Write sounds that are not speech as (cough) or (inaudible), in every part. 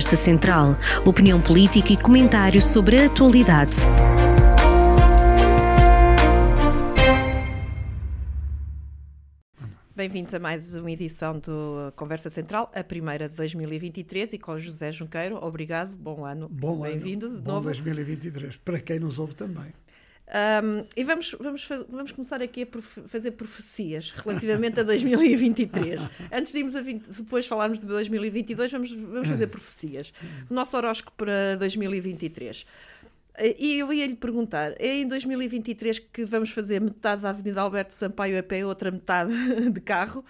Conversa Central. Opinião política e comentários sobre a atualidade. Bem-vindos a mais uma edição do Conversa Central, a primeira de 2023 e com José Junqueiro. Obrigado, bom ano. Bom Bem-vindo de bom novo. 2023, para quem nos ouve também. Um, e vamos, vamos, vamos começar aqui a profe- fazer profecias relativamente a 2023. (laughs) Antes de irmos a 20 depois falarmos de 2022, vamos, vamos fazer profecias. O nosso horóscopo para 2023. Eh, E eu ia lhe perguntar: é em 2023 que vamos fazer metade da Avenida Alberto Sampaio a pé outra metade (laughs) de carro?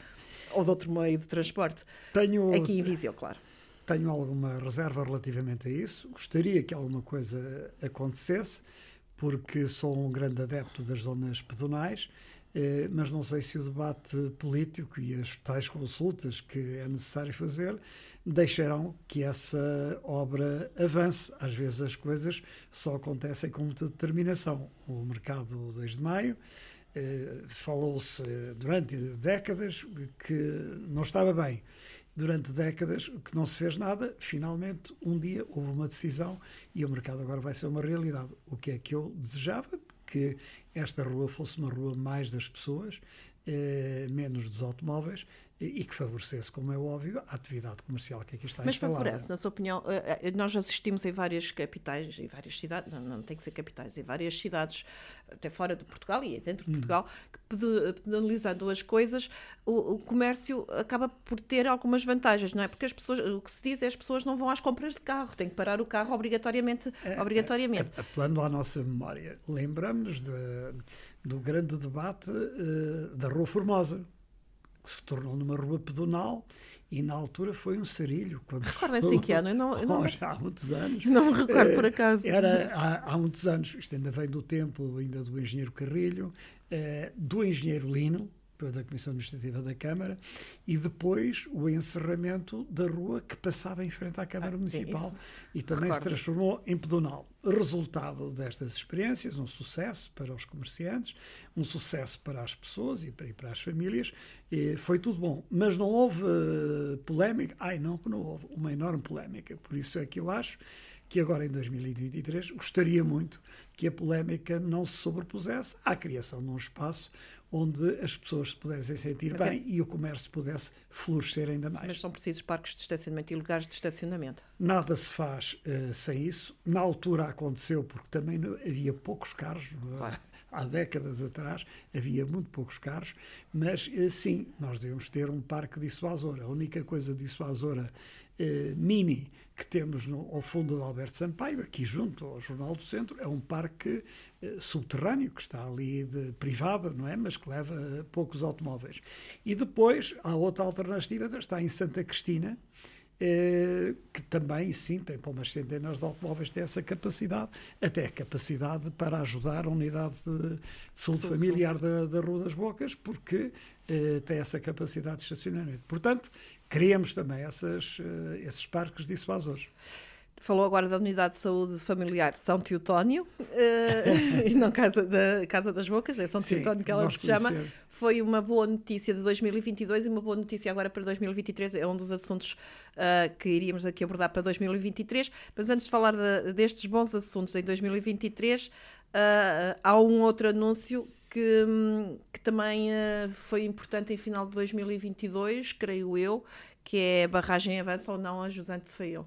Ou de outro meio de transporte? Tenho, Aqui em Viseu, claro. tenho alguma reserva relativamente a isso. Gostaria que alguma coisa acontecesse, porque sou um grande adepto das zonas pedonais, eh, mas não sei se o debate político e as tais consultas que é necessário fazer deixarão que essa obra avance. Às vezes as coisas só acontecem com muita determinação. O mercado 2 de maio. eh, Falou-se durante décadas que não estava bem. Durante décadas que não se fez nada, finalmente um dia houve uma decisão e o mercado agora vai ser uma realidade. O que é que eu desejava? Que esta rua fosse uma rua mais das pessoas, eh, menos dos automóveis e, que favorecesse, como é óbvio, a atividade comercial que aqui está Mas instalada. favorece, na sua opinião, eh, eh, nós assistimos em várias capitais, em várias cidades, não, não tem que ser capitais, em várias cidades, até fora de Portugal e dentro de Portugal, que pede- penalizando as coisas, o, o comércio acaba por ter algumas vantagens, não é? Porque as pessoas, o que se diz é as pessoas não vão às compras de carro, têm que parar o carro obrigatoriamente. obrigatoriamente. A- Apelando à nossa memória, lembramos de- do grande debate eh, da Rua Formosa, que se tornou numa rua pedonal e na altura foi um sarilho. Recordem-se em que ano? (laughs) Eu não- eu não- já há muitos anos. Não me recordo por acaso. Era há, há muitos anos, isto ainda vem do tempo ainda do engenheiro Carrilho, eh, do engenheiro Lino, da Comissão Administrativa da Câmara, e depois o encerramento da rua que passava em frente à Câmara Ah, Municipal isso. e também se Recordo. transformou em pedonal. Resultado destas experiências, um sucesso para os comerciantes, um sucesso para as pessoas e para, e para as famílias, e foi tudo bom. Mas não houve eh, polémica? Ai, não, que não houve. Uma enorme polémica. Por isso é que eu acho que agora em 2023 gostaria muito que a polémica não se sobrepusesse à criação de um espaço onde as pessoas se pudessem sentir Mas é- bem e o comércio pudesse florescer ainda mais. Mas são precisos parques de estacionamento e lugares de estacionamento. Nada se faz eh, sem isso. Na altura aconteceu porque também não- havia poucos carros. Claro. (laughs) Há décadas atrás havia muito poucos carros, mas eh, sim, nós devemos ter um parque dissuasor. A única coisa dissuasora eh, mini que temos no, ao fundo de Alberto Sampaio, aqui junto ao Jornal do Centro, é um parque eh, subterrâneo que está ali de privado, não é? Mas que leva eh, poucos automóveis. E depois há outra alternativa, está em Santa Cristina, eh, que também, sim, tem para umas centenas de automóveis, tem essa capacidade, até capacidade para ajudar a unidade de, de saúde familiar da, da Rua das Bocas, porque eh, tem essa capacidade de estacionamento. Portanto, criamos também essas, eh, esses parques dissuasores. Falou agora da Unidade de Saúde Familiar São Teutónio, eh, (laughs) e não Casa, da, Casa das Bocas, é São Sim, Teutónio que ela se chama. Foi uma boa notícia de 2022 e uma boa notícia agora para 2023. É um dos assuntos ah, que iríamos aqui abordar para 2023. Mas antes de falar de- destes bons assuntos em 2023, ah, há um outro anúncio que, que também ah, foi importante em final de 2022, creio eu, que é a barragem avança ou não a Jusante de Faião.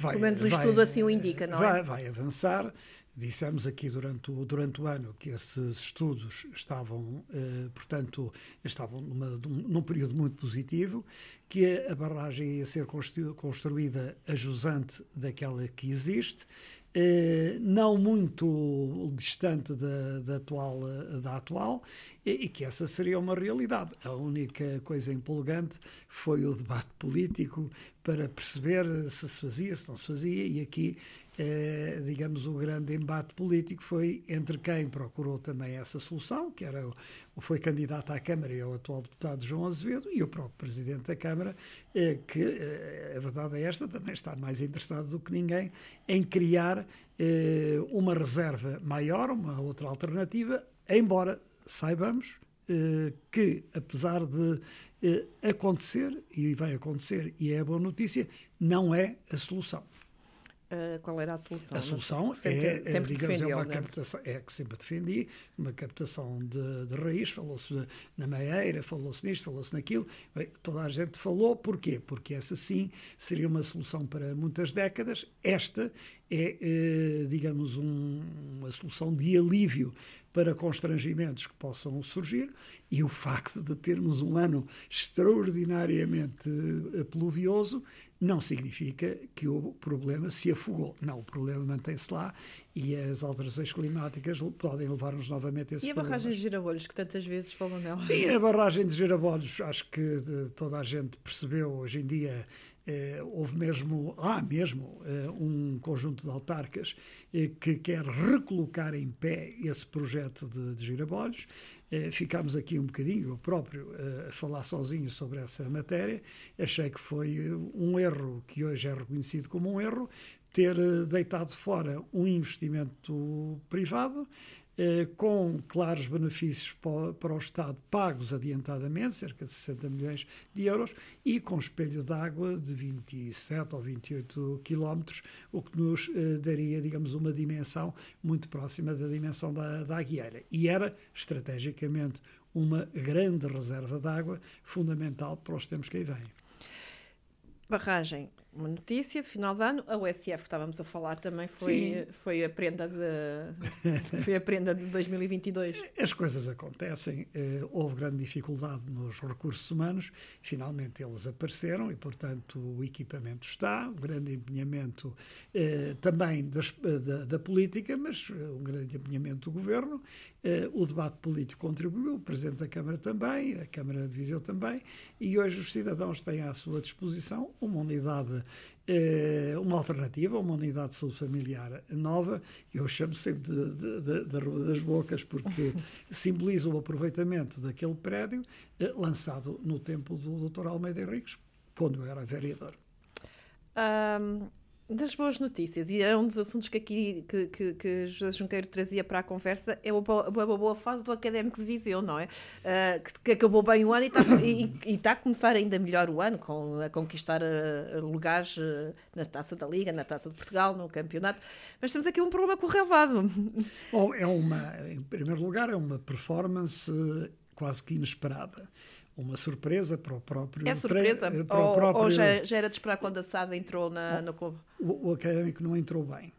Vai, Pelo menos o estudo assim o indica, não vai, é? Vai avançar. Dissemos aqui durante o, durante o ano que esses estudos estavam, eh, portanto, estavam numa, num, período muito positivo, que a barragem ia ser constru- construída a jusante daquela que existe, eh, não muito distante da, da atual, da atual e, e que essa seria uma realidade. A única coisa empolgante foi o debate político para perceber se se fazia, se não se fazia, e aqui, eh, digamos, o grande embate político foi entre quem procurou também essa solução, que era foi candidato à Câmara e é o atual deputado João Azevedo, e o próprio Presidente da Câmara, eh, que, eh, a verdade é esta, também está mais interessado do que ninguém em criar uma reserva maior, uma outra alternativa, embora saibamos que, apesar de acontecer, e vai acontecer, e é a boa notícia, não é a solução. Uh, qual era a solução? A solução sempre, é, sempre digamos, é uma né? captação, é que sempre defendi, uma captação de, de raiz, falou-se na meieira, falou-se nisto, falou-se naquilo, toda a gente falou, porquê? Porque essa sim seria uma solução para muitas décadas, esta é, eh, digamos, um, uma solução de alívio para constrangimentos que possam surgir e o facto de termos um ano extraordinariamente eh, pluvioso não significa que o problema se afogou. Não, o problema mantém-se lá e as alterações climáticas podem levar-nos novamente a esse E a barragem de Girabolhos, que tantas vezes falam nela? Sim, a barragem de Girabolhos, acho que toda a gente percebeu hoje em dia eh, houve mesmo, há mesmo eh, um conjunto de autarcas eh, que quer recolocar em pé esse projeto de, de Girabolhos. Eh, ficámos aqui um bocadinho, eu próprio, eh, a falar sozinho sobre essa matéria. Achei que foi um erro, que hoje é reconhecido como um erro, ter deitado fora um investimento privado com claros benefícios para, o Estado pagos adiantadamente, cerca de 60 milhões de euros, e com espelho d'água de 27 ou 28 quilómetros, o que nos eh, daria, digamos, uma dimensão muito próxima da dimensão da, da Aguieira. E era, estrategicamente, uma grande reserva de água, fundamental para os tempos que aí vêm. Barragem uma notícia de final de ano. A USF que estávamos a falar também foi, foi, a, prenda de, (laughs) foi a prenda de 2022. As coisas acontecem. Eh, houve grande dificuldade nos recursos humanos. Finalmente eles apareceram e, portanto, o equipamento está. Um grande empenhamento eh, também das, eh, da, da, política, mas um grande empenhamento do governo. o debate político contribuiu, o Presidente da Câmara também, a Câmara de Viseu também. E hoje os cidadãos têm à sua disposição uma unidade eh, uma alternativa, uma unidade de saúde familiar nova, eu chamo sempre de, de, de, Rua das Bocas, porque (laughs) simboliza o aproveitamento daquele prédio eh, lançado no tempo do Dr. Almeida Henriques, quando eu era vereador. Um, das boas notícias, e era um dos assuntos que aqui que, que, que José Junqueiro trazia para a conversa, é uma, uma boa fase do Académico de Viseu, não é? Uh, que, que, acabou bem o ano e está, e, e está a começar ainda melhor o ano, com, a conquistar uh, lugares uh, na Taça da Liga, na Taça de Portugal, no campeonato. Mas temos aqui um problema com o relevado. Bom, é uma, em primeiro lugar, é uma performance quase que inesperada uma surpresa para o próprio É surpresa? Tre... Para ou, o próprio... ou já, já, era de esperar quando a SAD entrou na, no clube? O, o, académico não entrou bem,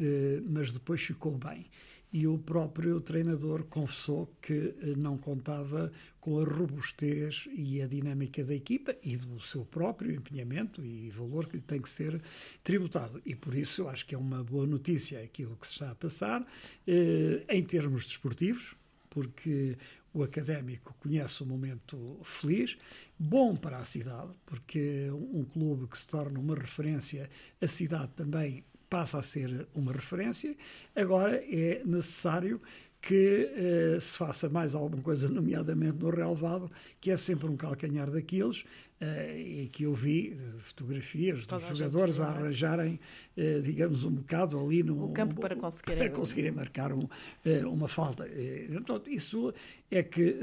eh, mas depois ficou bem. E o próprio treinador confessou que eh, não contava com a robustez e a dinâmica da equipa e do seu próprio empenhamento e valor que lhe tem que ser tributado. E por isso eu acho que é uma boa notícia aquilo que se está a passar eh, em termos desportivos, porque o académico conhece um momento feliz, bom para a cidade, porque um clube que se torna uma referência, a cidade também passa a ser uma referência. Agora é necessário que eh, se faça mais alguma coisa, nomeadamente no relevado, que é sempre um calcanhar daqueles, eh, e que eu vi eh, fotografias Toda dos jogadores a, a arranjarem, eh, digamos, um bocado ali no campo para conseguirem, para conseguirem marcar um, eh, uma falta. Eh, então, isso é que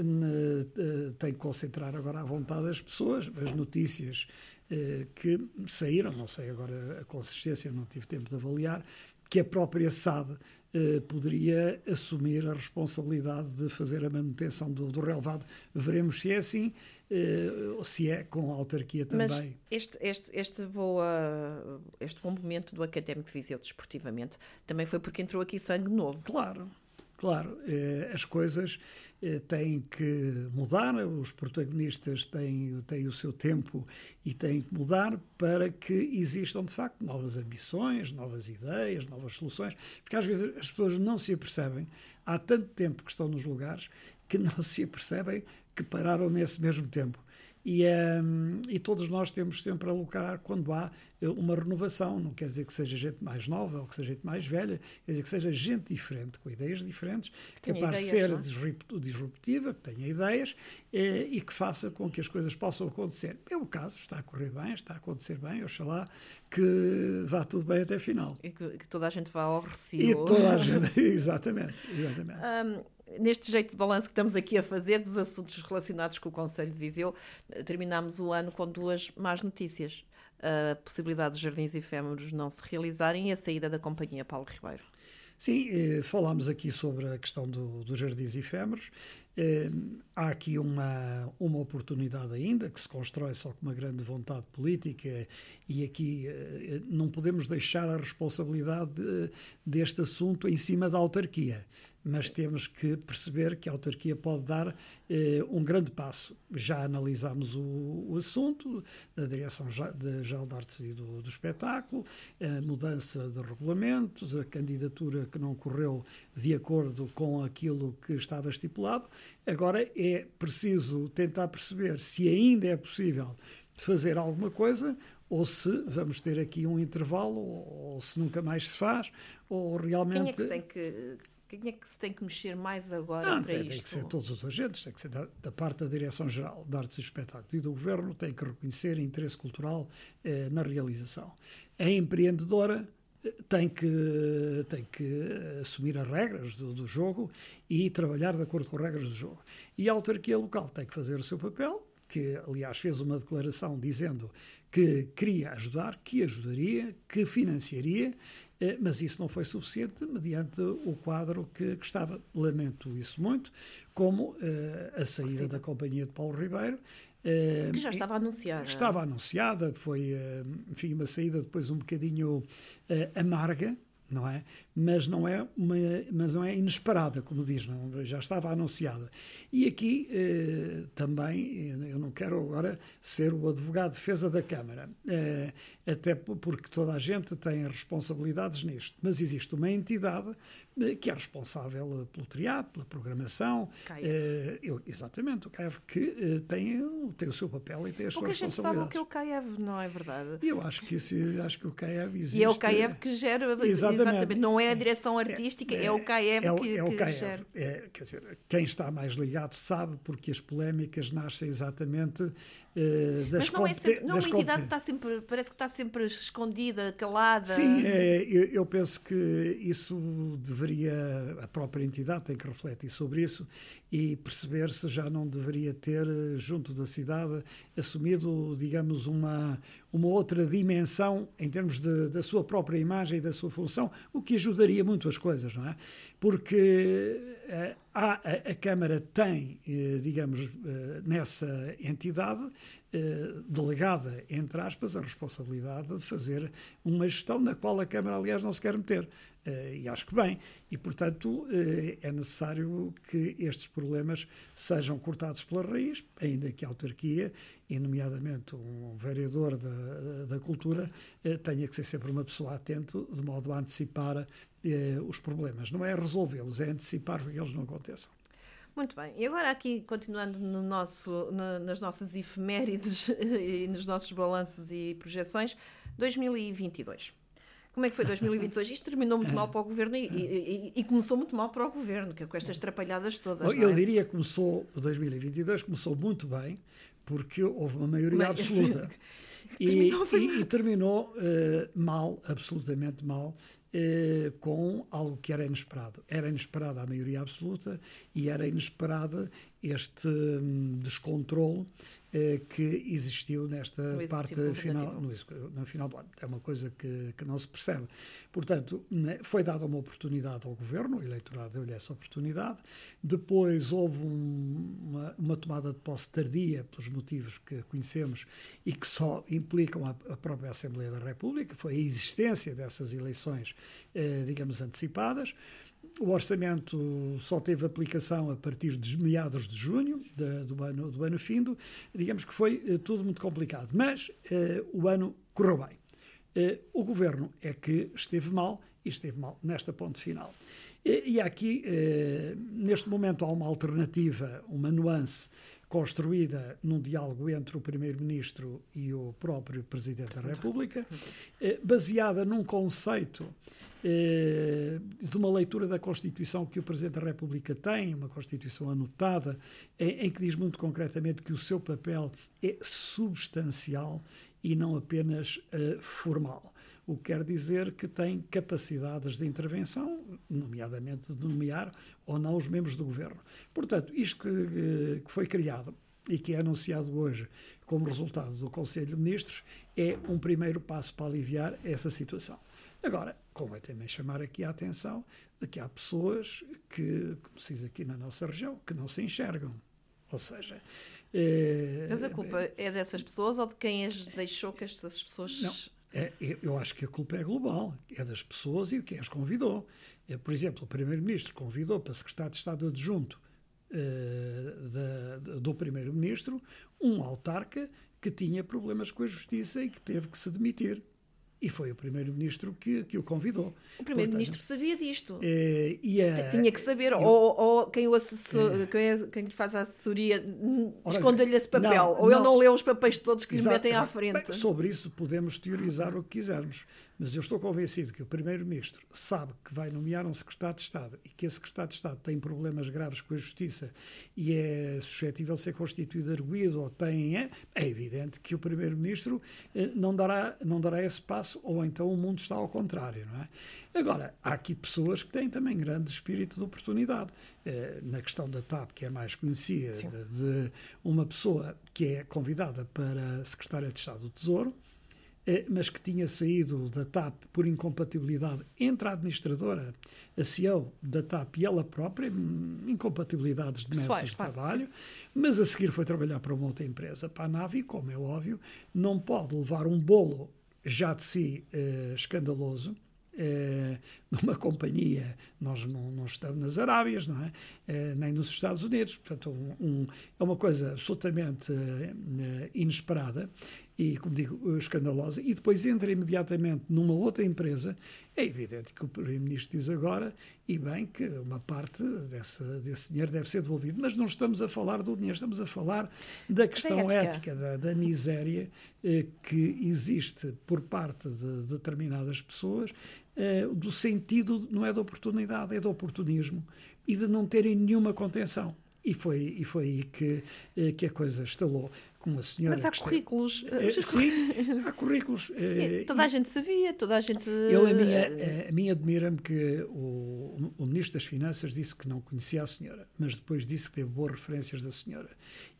tem que concentrar agora à vontade as pessoas, as notícias que saíram, não sei agora a consistência, não tive tempo de avaliar, que a própria SAD poderia assumir a responsabilidade de fazer a manutenção do, do relevado. Veremos se é assim, eh, se é com a autarquia também. Mas este, este, este, boa, este bom momento do Académico de Viseu desportivamente também foi porque entrou aqui sangue novo. Claro, Claro, eh, as coisas eh, têm que mudar, os protagonistas têm, têm o seu tempo e têm que mudar para que existam, de facto, novas ambições, novas ideias, novas soluções, porque às vezes as pessoas não se apercebem, há tanto tempo que estão nos lugares, que não se apercebem que pararam nesse mesmo tempo. E, um, e todos nós temos sempre a lucrar quando há eh, uma renovação. Não quer dizer que seja gente mais nova ou que seja gente mais velha, quer dizer que seja gente diferente, com ideias diferentes, que capaz de ser é? disruptiva, que tenha ideias eh, e que faça com que as coisas possam acontecer. É o caso, está a correr bem, está a acontecer bem, oxalá que vá tudo bem até final. E que, que toda a gente vá ao recio. E toda a (laughs) gente, exatamente. exatamente. Um, neste jeito de balanço que estamos aqui a fazer dos assuntos relacionados com o Conselho de Viseu, terminámos o ano com duas más notícias. A possibilidade dos jardins efêmeros não se realizarem e a saída da Companhia Paulo Ribeiro. Sim, eh, falámos aqui sobre a questão do, dos jardins efêmeros. Eh, há aqui uma, uma oportunidade ainda que se constrói só com uma grande vontade política e aqui eh, não podemos deixar a responsabilidade de, deste assunto em cima da autarquia mas temos que perceber que a autarquia pode dar eh, um grande passo. Já analisámos o, o assunto da Direção-Geral de, Artes e do, do, Espetáculo, a mudança de regulamentos, a candidatura que não correu de acordo com aquilo que estava estipulado. Agora é preciso tentar perceber se ainda é possível fazer alguma coisa ou se vamos ter aqui um intervalo, ou, ou se nunca mais se faz, ou realmente. Quem é que tem que quem é que se tem que mexer mais agora não, para tem, isto? Tem que ser todos os agentes, tem que ser da, da parte da Direção-Geral de Artes e Espetáculos e do Governo, tem que reconhecer interesse cultural eh, na realização. A empreendedora eh, tem que, tem que assumir as regras do, do jogo e trabalhar de acordo com as regras do jogo. E a autarquia local tem que fazer o seu papel, que aliás fez uma declaração dizendo que queria ajudar, que ajudaria, que financiaria eh, mas isso não foi suficiente mediante o quadro que, que estava. Lamento isso muito, como uh, a saída Sim. da companhia de Paulo Ribeiro. Uh, que já estava anunciada. Estava anunciada, foi, enfim, uma saída depois um bocadinho amarga, não é? Mas não é, uma, mas não é inesperada, como diz, não, já estava anunciada. E aqui eh, também, eu não quero agora ser o advogado de defesa da Câmara, eh, até porque toda a gente tem responsabilidades nisto, mas existe uma entidade eh, que é responsável pelo triato, pela programação. Eh, eu, exatamente, o CAEV que eh, tem, tem o seu papel e tem as suas responsabilidades. Porque a gente sabe o que é o CAEV, não é verdade? Eu acho que, esse, acho que o CAEV existe. E é o CAEV que gera, exatamente, exatamente não é a direção artística, é, é o CAEV é, que, é o que CAEV. gera. É, quer dizer, quem está mais ligado sabe porque as polémicas nascem exatamente Uh, das Mas não é sempre, não, a entidade está sempre, parece que está sempre escondida, calada. Sim, é, eu, eu, penso que isso deveria, a própria entidade tem que refletir sobre isso e perceber se já não deveria ter, eh, junto da cidade, assumido, digamos, uma, uma outra dimensão em termos de, da sua própria imagem e da sua função, o que ajudaria muito as coisas, não é? Porque uh, a, a, Câmara tem, uh, digamos, nessa entidade, delegada, entre aspas, a responsabilidade de fazer uma gestão na qual a Câmara, aliás, não se quer meter. Uh, e acho que bem. E, portanto, uh, é necessário que estes problemas sejam cortados pela raiz, ainda que a autarquia, e nomeadamente um vereador da, da cultura, uh, tenha que ser sempre uma pessoa atento, de modo a antecipar os problemas. Não é resolvê-los, é antecipar que eles não aconteçam. Muito bem. E agora aqui, continuando no nosso, na, nas nossas efemérides (laughs) e nos nossos balanços e projeções, 2022. Como é que foi 2022? Isto terminou muito mal para o governo e, e, e, começou muito mal para o governo, é com estas trapalhadas todas. Eu é? diria que começou, 2022 começou muito bem, porque houve uma maioria absoluta. (laughs) e, e, terminou uh, mal, absolutamente mal, uh, com algo que era inesperado. Era inesperada a maioria absoluta e era inesperada este um, descontrole que existiu nesta parte final, no, no, final do ano. É uma coisa que, que não se percebe. Portanto, né, foi dada uma oportunidade ao governo, o eleitorado deu-lhe essa oportunidade. Depois houve um, uma, uma, tomada de posse tardia, pelos motivos que conhecemos e que só implicam a, a própria Assembleia da República, foi a existência dessas eleições, eh, digamos, antecipadas. O orçamento só teve aplicação a partir de meados de junho de, do, ano, do ano findo. Digamos que foi uh, tudo muito complicado, mas uh, o ano correu bem. Uh, o governo é que esteve mal e esteve mal nesta ponte final. E, e aqui, neste momento, há uma alternativa, uma nuance construída num diálogo entre o Primeiro-Ministro e o próprio Presidente da República, baseada num conceito eh, de uma leitura da Constituição que o Presidente da República tem, uma Constituição anotada, em, que diz muito concretamente que o seu papel é substancial e não apenas uh, formal. o que quer dizer que tem capacidades de intervenção, nomeadamente de nomear ou não os membros do governo. Portanto, isto que, que foi criado e que é anunciado hoje como resultado do Conselho de Ministros é um primeiro passo para aliviar essa situação. Agora, convém também chamar aqui a atenção de que há pessoas que, como se diz aqui na nossa região, que não se enxergam. Ou seja. É, Mas a culpa é dessas pessoas ou de quem as deixou que essas pessoas. Não, é, eu acho que a culpa é global. É das pessoas e de quem as convidou. É, por exemplo, o Primeiro-Ministro convidou para Secretário de Estado Adjunto uh, da, do Primeiro-Ministro um autarca que tinha problemas com a justiça e que teve que se demitir. E foi o primeiro-ministro que, que o convidou. O primeiro-ministro sabia disto. É, a, Tinha que saber. Eu, ou, ou quem, o assessor, é, quem, quem lhe faz a assessoria esconde-lhe esse papel. Não, ou ele não lê os papéis todos que lhe metem à frente. Bem, sobre isso podemos teorizar o que quisermos. Mas eu estou convencido que o Primeiro-Ministro sabe que vai nomear um secretário de Estado e que esse secretário de Estado tem problemas graves com a Justiça e é suscetível de ser constituído arguído ou tem. É, é evidente que o Primeiro-Ministro eh, não, dará, não dará esse passo ou então o mundo está ao contrário, não é? Agora, há aqui pessoas que têm também grande espírito de oportunidade. Eh, na questão da TAP, que é mais conhecida, de, de uma pessoa que é convidada para secretária de Estado do Tesouro eh, mas que tinha saído da TAP por incompatibilidade entre a administradora, a CEO da TAP e ela própria, hum, incompatibilidades de métodos de trabalho, mas a seguir foi trabalhar para uma outra empresa, para a Navi, como é óbvio, não pode levar um bolo já de si uh, escandaloso, eh, numa companhia, nós não, não, estamos nas Arábias, não é? Eh, nem nos Estados Unidos, portanto, um, um, é uma coisa absolutamente eh, inesperada e, como digo, escandalosa, e depois entra imediatamente numa outra empresa, é evidente que o Primeiro-Ministro diz agora, e bem, que uma parte desse, desse dinheiro deve ser devolvido, mas não estamos a falar do dinheiro, estamos a falar da questão da ética, ética da, da, miséria eh, que existe por parte de determinadas pessoas, eh, do sentido, não é da oportunidade, é do oportunismo e de não terem nenhuma contenção. E foi, e foi aí que, eh, que a coisa estalou uma senhora. Mas há currículos. É, sim, há currículos. (laughs) É, toda a gente sabia, toda a gente. Eu, a minha, a, admira-me que o, o Ministro das Finanças disse que não conhecia a senhora, mas depois disse que teve boas referências da senhora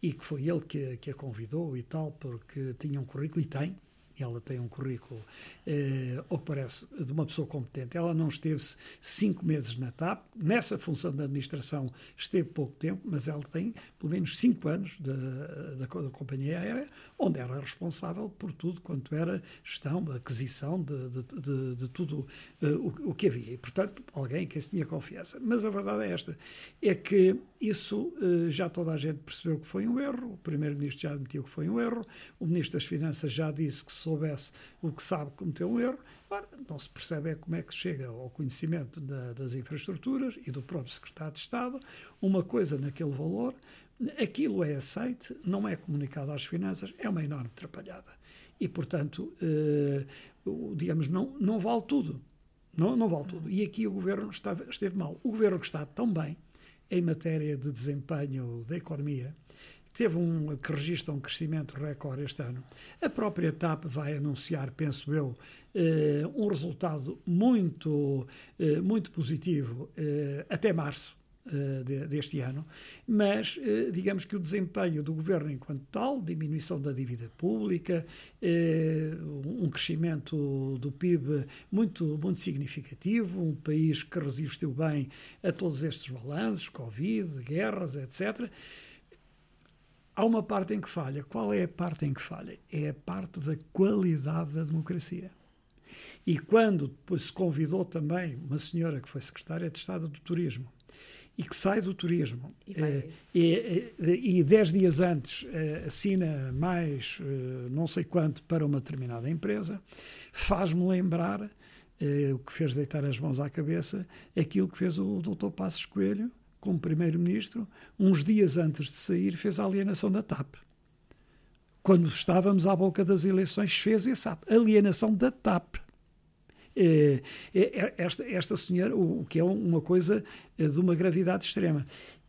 e que foi ele que, que a convidou e tal, porque tinha um currículo e tem, ela tem um currículo, eh, que parece, de uma pessoa competente. Ela não esteve cinco meses na TAP, nessa função de administração esteve pouco tempo, mas ela tem pelo menos cinco anos da, da, da companhia aérea, onde era responsável por tudo quanto era gestão, aquisição de, de, de, de tudo uh, o, o, que havia. E, portanto, alguém que se tinha confiança. Mas a verdade é esta, é que isso uh, já toda a gente percebeu que foi um erro, o Primeiro-Ministro já admitiu que foi um erro, o Ministro das Finanças já disse que soubesse o que sabe cometeu um erro. Ora, não se percebe é como é que chega ao conhecimento da, das infraestruturas e do próprio Secretário de Estado uma coisa naquele valor, aquilo é aceite, não é comunicado às finanças, é uma enorme atrapalhada. E, portanto, eh, digamos, não, não vale tudo. Não, não vale tudo. E aqui o governo esteve mal. O governo que está tão bem em matéria de desempenho da economia, teve um, que registra um crescimento recorde este ano. A própria TAP vai anunciar, penso eu, eh, um resultado muito, eh, muito positivo eh, até março. Deste ano, mas digamos que o desempenho do governo enquanto tal, diminuição da dívida pública, um crescimento do PIB muito, muito significativo, um país que resistiu bem a todos estes balanços, Covid, guerras, etc há uma parte em que falha. Qual é a parte em que falha? É a parte da qualidade da democracia. E quando depois se convidou também uma senhora que foi secretária de Estado do Turismo e que sai do turismo e, eh, e, e, dez dias antes assina mais não sei quanto para uma determinada empresa, faz-me lembrar o que fez deitar as mãos à cabeça aquilo que fez o Dr. Passos Coelho como primeiro-ministro, uns dias antes de sair, fez a alienação da TAP. Quando estávamos à boca das eleições, fez essa alienação da TAP. É, é, é, esta, esta senhora, o, que é uma coisa é, de uma gravidade extrema.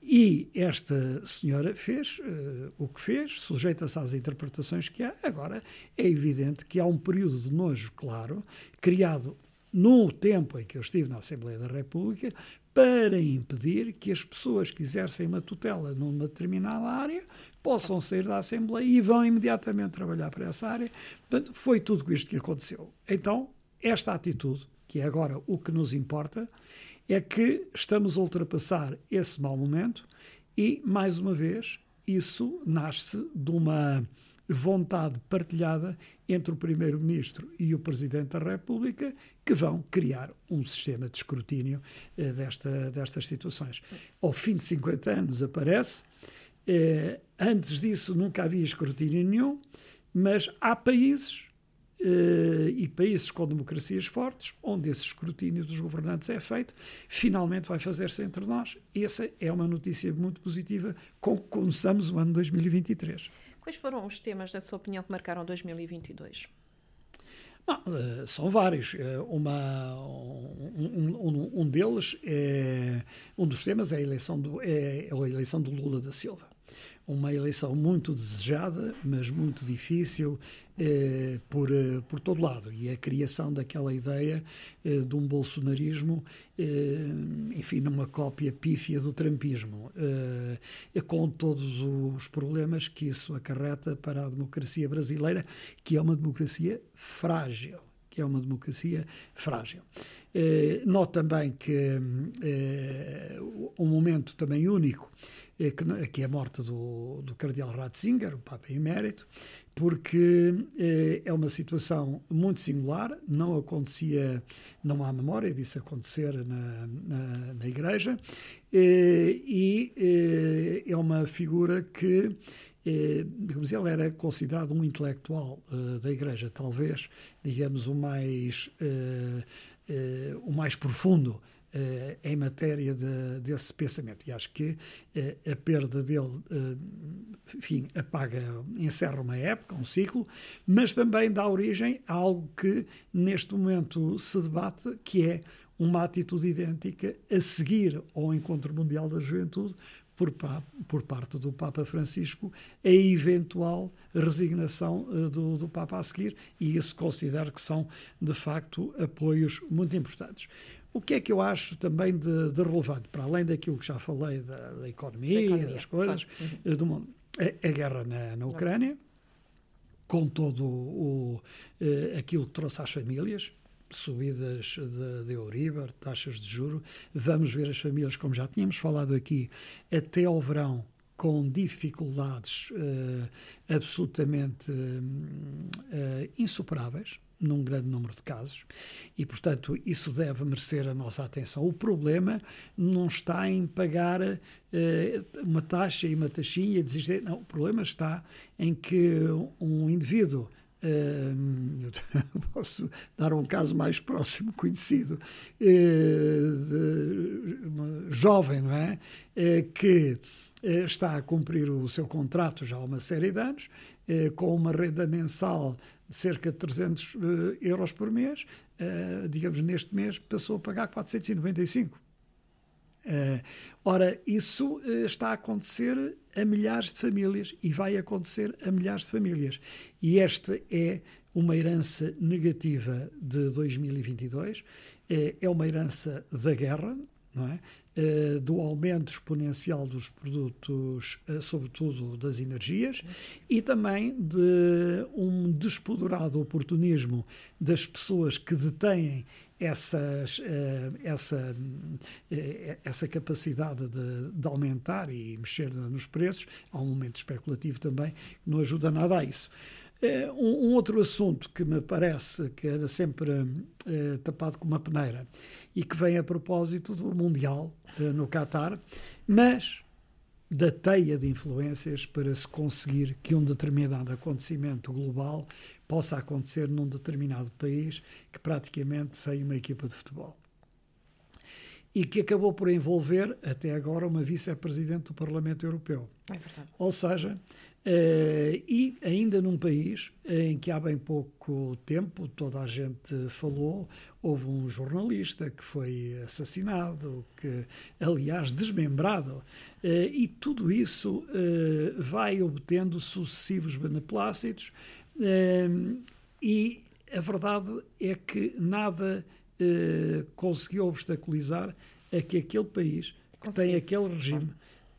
E esta senhora fez uh, o que fez, sujeita-se às interpretações que há. Agora, é evidente que há um período de nojo, claro, criado no tempo em que eu estive na Assembleia da República, para impedir que as pessoas que exercem uma tutela numa determinada área possam sair da Assembleia e vão imediatamente trabalhar para essa área. Portanto, foi tudo isto que aconteceu. Então, esta atitude, que é agora o que nos importa, é que estamos a ultrapassar esse mau momento e, mais uma vez, isso nasce de uma vontade partilhada entre o Primeiro-Ministro e o Presidente da República que vão criar um sistema de escrutínio eh, desta, destas situações. Ao fim de 50 anos aparece, eh, antes disso nunca havia escrutínio nenhum, mas há países e países com democracias fortes, onde esse escrutínio dos governantes é feito, finalmente vai fazer-se entre nós. Essa é uma notícia muito positiva com que começamos o ano 2023. Quais foram os temas, na sua opinião, que marcaram 2022? Não, uh, são vários. Uh, uma, um, um, um, deles, é, um dos temas é a eleição do, é a eleição do Lula da Silva uma eleição muito desejada, mas muito difícil eh, por, eh, por todo lado. E a criação daquela ideia eh, de um bolsonarismo, eh, enfim, numa cópia pífia do trampismo, eh, com todos os problemas que isso acarreta para a democracia brasileira, que é uma democracia frágil. Que é uma democracia frágil. Eh, note também que um momento também único é que, é a morte do, do cardeal Ratzinger, o Papa Emérito, porque é, é uma situação muito singular, não acontecia, não há memória disso acontecer na, na, na Igreja, e é, uma figura que digamos, ele era considerado um intelectual da Igreja, talvez, digamos, o mais, o mais profundo uh, em matéria de, desse pensamento. E acho que uh, a perda dele, uh, enfim, apaga, encerra uma época, um ciclo, mas também dá origem a algo que neste momento se debate, que é uma atitude idêntica a seguir ao Encontro Mundial da Juventude por, por, parte do Papa Francisco a eventual resignação do, do, Papa a seguir, e isso considero que são, de facto, apoios muito importantes. O que é que eu acho também de, de relevante, para além daquilo que já falei da, da economia, economia, das coisas, claro. uhum. do mundo, a, a guerra na, na Ucrânia, com todo o, uh, aquilo que trouxe às famílias, subidas de, de Euribor, taxas de juro, vamos ver as famílias, como já tínhamos falado aqui, até ao verão, com dificuldades uh, absolutamente uh, insuperáveis, num grande número de casos e, portanto, isso deve merecer a nossa atenção. O problema não está em pagar uh, uma taxa e uma taxinha desistir. Não, o problema está em que um indivíduo eu (laughs) posso dar um caso mais próximo conhecido uh, de, jovem não é uh, que está a cumprir o seu contrato já há uma série de anos com uma renda mensal cerca de 300 uh, eh, euros por mês, uh, digamos, neste mês passou a pagar 495. Uh, eh, ora, isso está a acontecer a milhares de famílias e vai acontecer a milhares de famílias. E esta é uma herança negativa de 2022, é uma herança da guerra, é? Eh, do aumento exponencial dos produtos, eh, sobretudo das energias, e também de um despoderado oportunismo das pessoas que detêm essas, eh, essa, essa capacidade de, de, aumentar e mexer nos preços. Há um momento especulativo também que não ajuda nada a isso. É, um, um, outro assunto que me parece que anda sempre uh, tapado com uma peneira e que vem a propósito do Mundial uh, no Qatar, mas da teia de influências para se conseguir que um determinado acontecimento global possa acontecer num determinado país que praticamente sem uma equipa de futebol. e que acabou por envolver, até agora, uma vice-presidente do Parlamento Europeu. É. Ou seja, Uh, e ainda num país em que há bem pouco tempo, toda a gente falou, houve um jornalista que foi assassinado, que, aliás, desmembrado, uh, e tudo isso uh, vai obtendo sucessivos beneplácitos, e a verdade é que nada conseguiu obstaculizar a que aquele país, que tem aquele regime,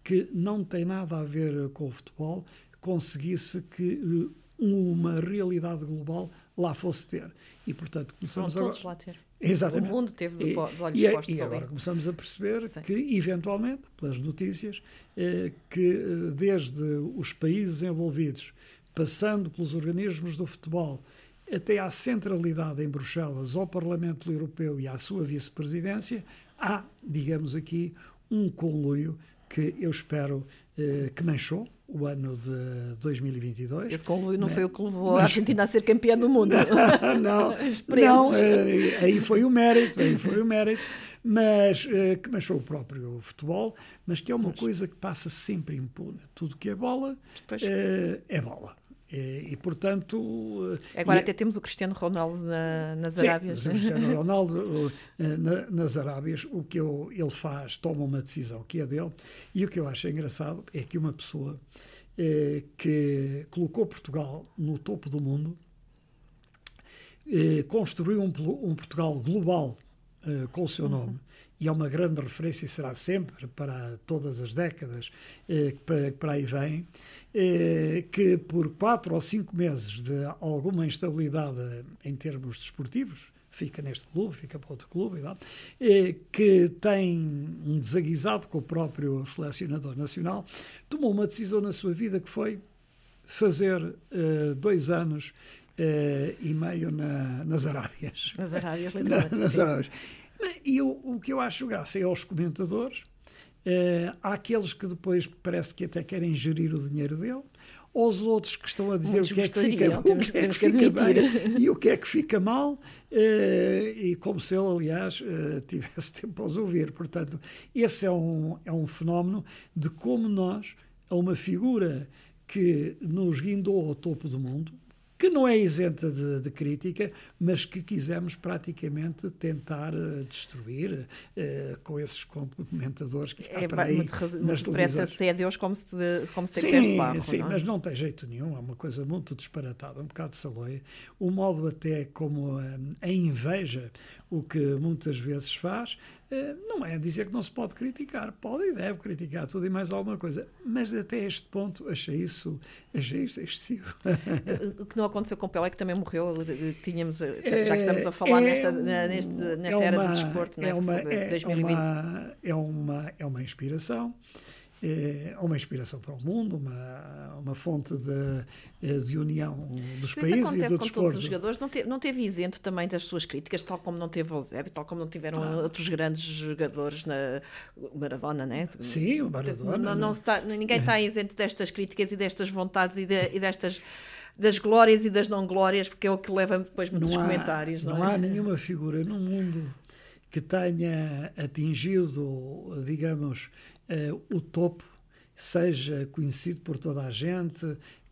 que não tem nada a ver com o futebol, conseguisse que eh, uma realidade global lá fosse ter. E, portanto, começamos Vão todos agora... lá ter. Exatamente. O mundo teve e, os olhos e, postos e agora ali. começamos a perceber Sim. que, eventualmente, pelas notícias, eh, que eh, desde os países envolvidos, passando pelos organismos do futebol, até à centralidade em Bruxelas, ao Parlamento Europeu e à sua vice-presidência, há, digamos aqui, um conluio que eu espero eh, que manchou o ano de 2022. Esse conluio não foi o que levou a Argentina a ser campeã do mundo. (laughs) não, (laughs) não eh, aí foi o mérito, aí foi o mérito, mas eh, que manchou o próprio futebol, mas que é uma coisa que passa sempre impune. Tudo que é bola Pois. eh, é bola. E, portanto. eh, Agora e- até temos o Cristiano Ronaldo na- nas Sim, Arábias. o Cristiano (laughs) Ronaldo eh, na- nas Arábias, o que eu- ele faz, toma uma decisão que é dele, e o que eu acho engraçado é que uma pessoa eh, que colocou Portugal no topo do mundo, eh, construiu um, um Portugal global eh, com o seu nome, e é uma grande referência e será sempre para todas as décadas eh, que para, aí vêm, eh, que por quatro ou cinco meses de alguma instabilidade em termos desportivos, fica neste clube, fica para outro clube, e eh, que tem um desaguisado com o próprio selecionador nacional, tomou uma decisão na sua vida que foi fazer eh, dois anos eh, e meio na- nas Arábias. Nas Arábias, (laughs) Na- literalmente. nas sim. Arábias. E eu- o que eu acho graça é aos comentadores, eh, há aqueles que depois parece que até querem gerir o dinheiro dele, aos outros que estão a dizer o que é que fica, o temos- que é que que fica bem e o que é que fica mal, eh, e como se ele, aliás, eh, tivesse (laughs) tempo a os ouvir. Portanto, esse é um, é um fenómeno de como nós, a uma figura que nos guindou ao topo do mundo, que não é isenta de, de crítica, mas que quisemos praticamente tentar eh, destruir eh, com esses comentadores que há É para aí nas televisões. se é Deus como se, como se tem que Sim, barro. sim, não é? mas não tem jeito nenhum, é uma coisa muito disparatada, um bocado saloia. O modo até como eh, a inveja, o que muitas vezes faz, eh, não é dizer que não se pode criticar, pode e deve criticar tudo e mais alguma coisa, mas até este ponto achei isso, achei isso excessivo. O que não aconteceu com o Pelé, que também morreu, tínhamos, já que estamos a falar É nesta, neste, é nesta era uma- do desporto, né? é uma, é 2020. uma, é uma, é uma inspiração, é uma inspiração para o mundo, uma, uma fonte de, eh, de união dos Isso países e acontece do com todos os jogadores, não teve, não teve isento também das suas críticas, tal como não teve o Eusébio, tal como não tiveram Claro. outros grandes jogadores, na o Maradona, né? Sim, o Maradona. Não, não não- ninguém está isento destas críticas e destas vontades e, de- e destas das glórias e das não glórias, porque é o que leva depois muitos não há, comentários. Não, não é? há nenhuma figura no mundo que tenha atingido, digamos, o topo, seja conhecido por toda a gente,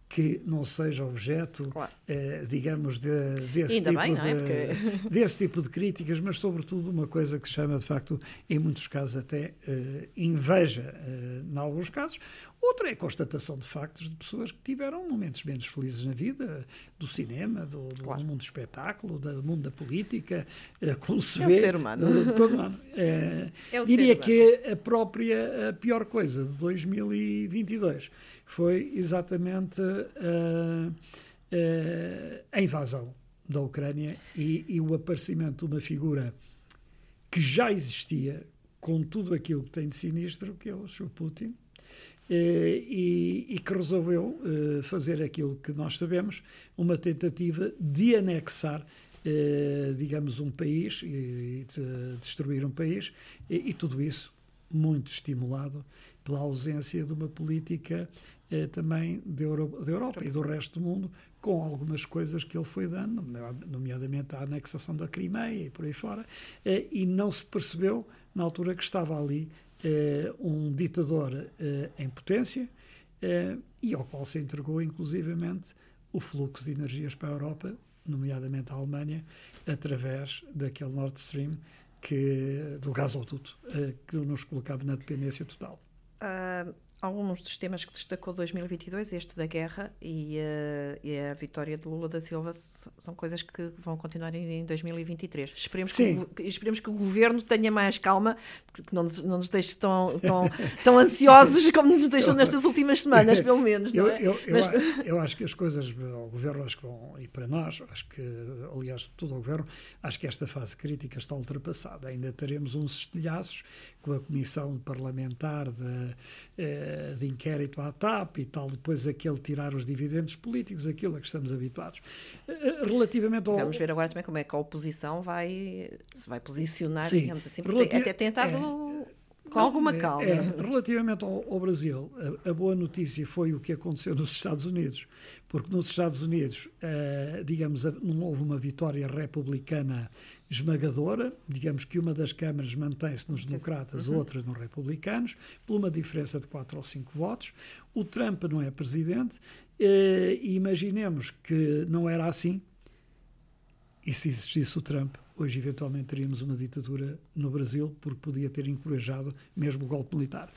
que não seja objeto, Claro. eh, digamos, de, desse, tipo bem, é? de, (laughs) (laughs) desse tipo de críticas, mas sobretudo uma coisa que se chama, de facto, em muitos casos até eh, inveja, eh, em alguns casos. Outra é a constatação de factos de pessoas que tiveram momentos menos felizes na vida, do cinema, do, do Claro. mundo do espetáculo, do mundo da política, eh, como se É o vê. ser humano. todo humano. (laughs) Eh, É o diria ser que a própria, a pior coisa de 2022 foi exatamente eh, eh, a invasão da Ucrânia e, e o aparecimento de uma figura que já existia com tudo aquilo que tem de sinistro, que é o Sr. Putin, eh, e, e que resolveu eh, fazer aquilo que nós sabemos, uma tentativa de anexar, eh, digamos, um país e de destruir um país, e, e tudo isso muito estimulado pela ausência de uma política eh, também da, Euro, da Europa e do resto do mundo, com algumas coisas que ele foi dando, nomeadamente a anexação da Crimeia e por aí fora, eh, e não se percebeu, na altura, que estava ali eh, um ditador eh, em potência eh, e ao qual se entregou, inclusivamente, o fluxo de energias para a Europa, nomeadamente a Alemanha, através daquele Nord Stream que, do gasoduto, eh, que nos colocava na dependência total. Uh, alguns dos temas que destacou 2022, este da guerra e, uh, e, a vitória de Lula da Silva, são coisas que vão continuar em 2023. Esperemos, que, esperemos que o governo tenha mais calma, que não nos, não nos deixe tão, tão, tão ansiosos como nos deixou nestas últimas semanas, pelo menos. Não é? eu, eu, Mas... eu, eu, acho que as coisas ao governo, acho que vão, e para nós, acho que, aliás, todo o governo, acho que esta fase crítica está ultrapassada. Ainda teremos uns estilhaços com a comissão parlamentar de. Eh, de inquérito à TAP e tal, depois aquele tirar os dividendos políticos, aquilo a que estamos habituados. Eh, eh, relativamente ao... Vamos ver agora também como é que a oposição vai, se vai posicionar, Sim, digamos assim, porque relati... até tentado... É, com não, alguma é, calma. É, relativamente ao, ao Brasil, a, a, boa notícia foi o que aconteceu nos Estados Unidos, porque nos Estados Unidos, uh, digamos, não houve uma vitória republicana esmagadora, digamos que uma das câmaras mantém-se nos democratas, uhum. outra nos republicanos, por uma diferença de 4 ou 5 votos. O Trump não é presidente, uh, e imaginemos que não era assim, e se existisse o Trump, hoje eventualmente teríamos uma ditadura no Brasil, porque podia ter encorajado mesmo o golpe militar.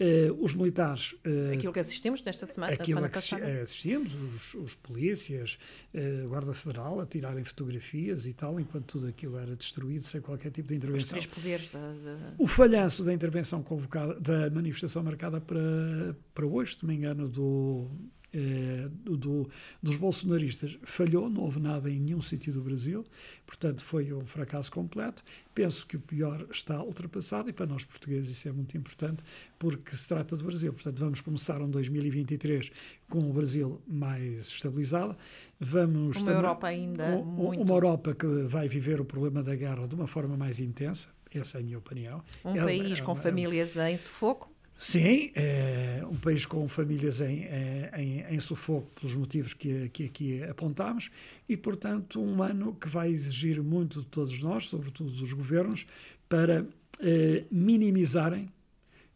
Uh, os militares. Uh, aquilo que assistimos nesta semana, aquilo semana passada. que assistimos, os, os polícias, uh, Guarda Federal a tirarem fotografias e tal, enquanto tudo aquilo era destruído sem qualquer tipo de intervenção. Os três poderes da, da... O falhanço da intervenção convocada, da manifestação marcada para, para hoje, se não me engano, do eh, do, dos bolsonaristas falhou, não houve nada em nenhum sítio do Brasil, portanto foi um fracasso completo. Penso que o pior está ultrapassado e para nós portugueses isso é muito importante porque se trata do Brasil. Portanto, vamos começar um 2023 com o Brasil mais estabilizado. Vamos uma Europa ainda um, muito... uma Europa que vai viver o problema da guerra de uma forma mais intensa. Essa é a minha opinião. Um é, país é, com é, famílias em sufoco Sim, é um país com famílias em, é, em, em sufoco pelos motivos que, que aqui apontamos e, portanto, um ano que vai exigir muito de todos nós, sobretudo dos governos, para eh, minimizarem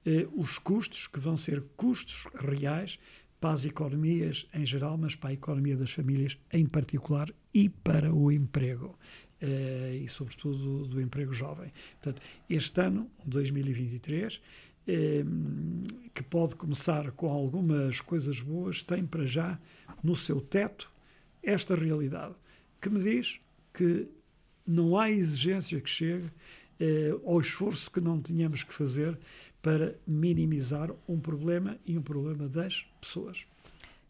eh, os custos, que vão ser custos reais para as economias em geral, mas para a economia das famílias em particular e para o emprego. E, sobretudo, do emprego jovem. Portanto, este ano, 2023, Ehm, que pode começar com algumas coisas boas, tem para já no seu teto esta realidade, que me diz que não há exigência que chegue eh, ao esforço que não tínhamos que fazer para minimizar um problema e um problema das pessoas.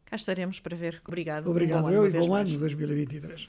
Cá estaremos para ver. Obrigado. Obrigado, um eu e bom ano 2023.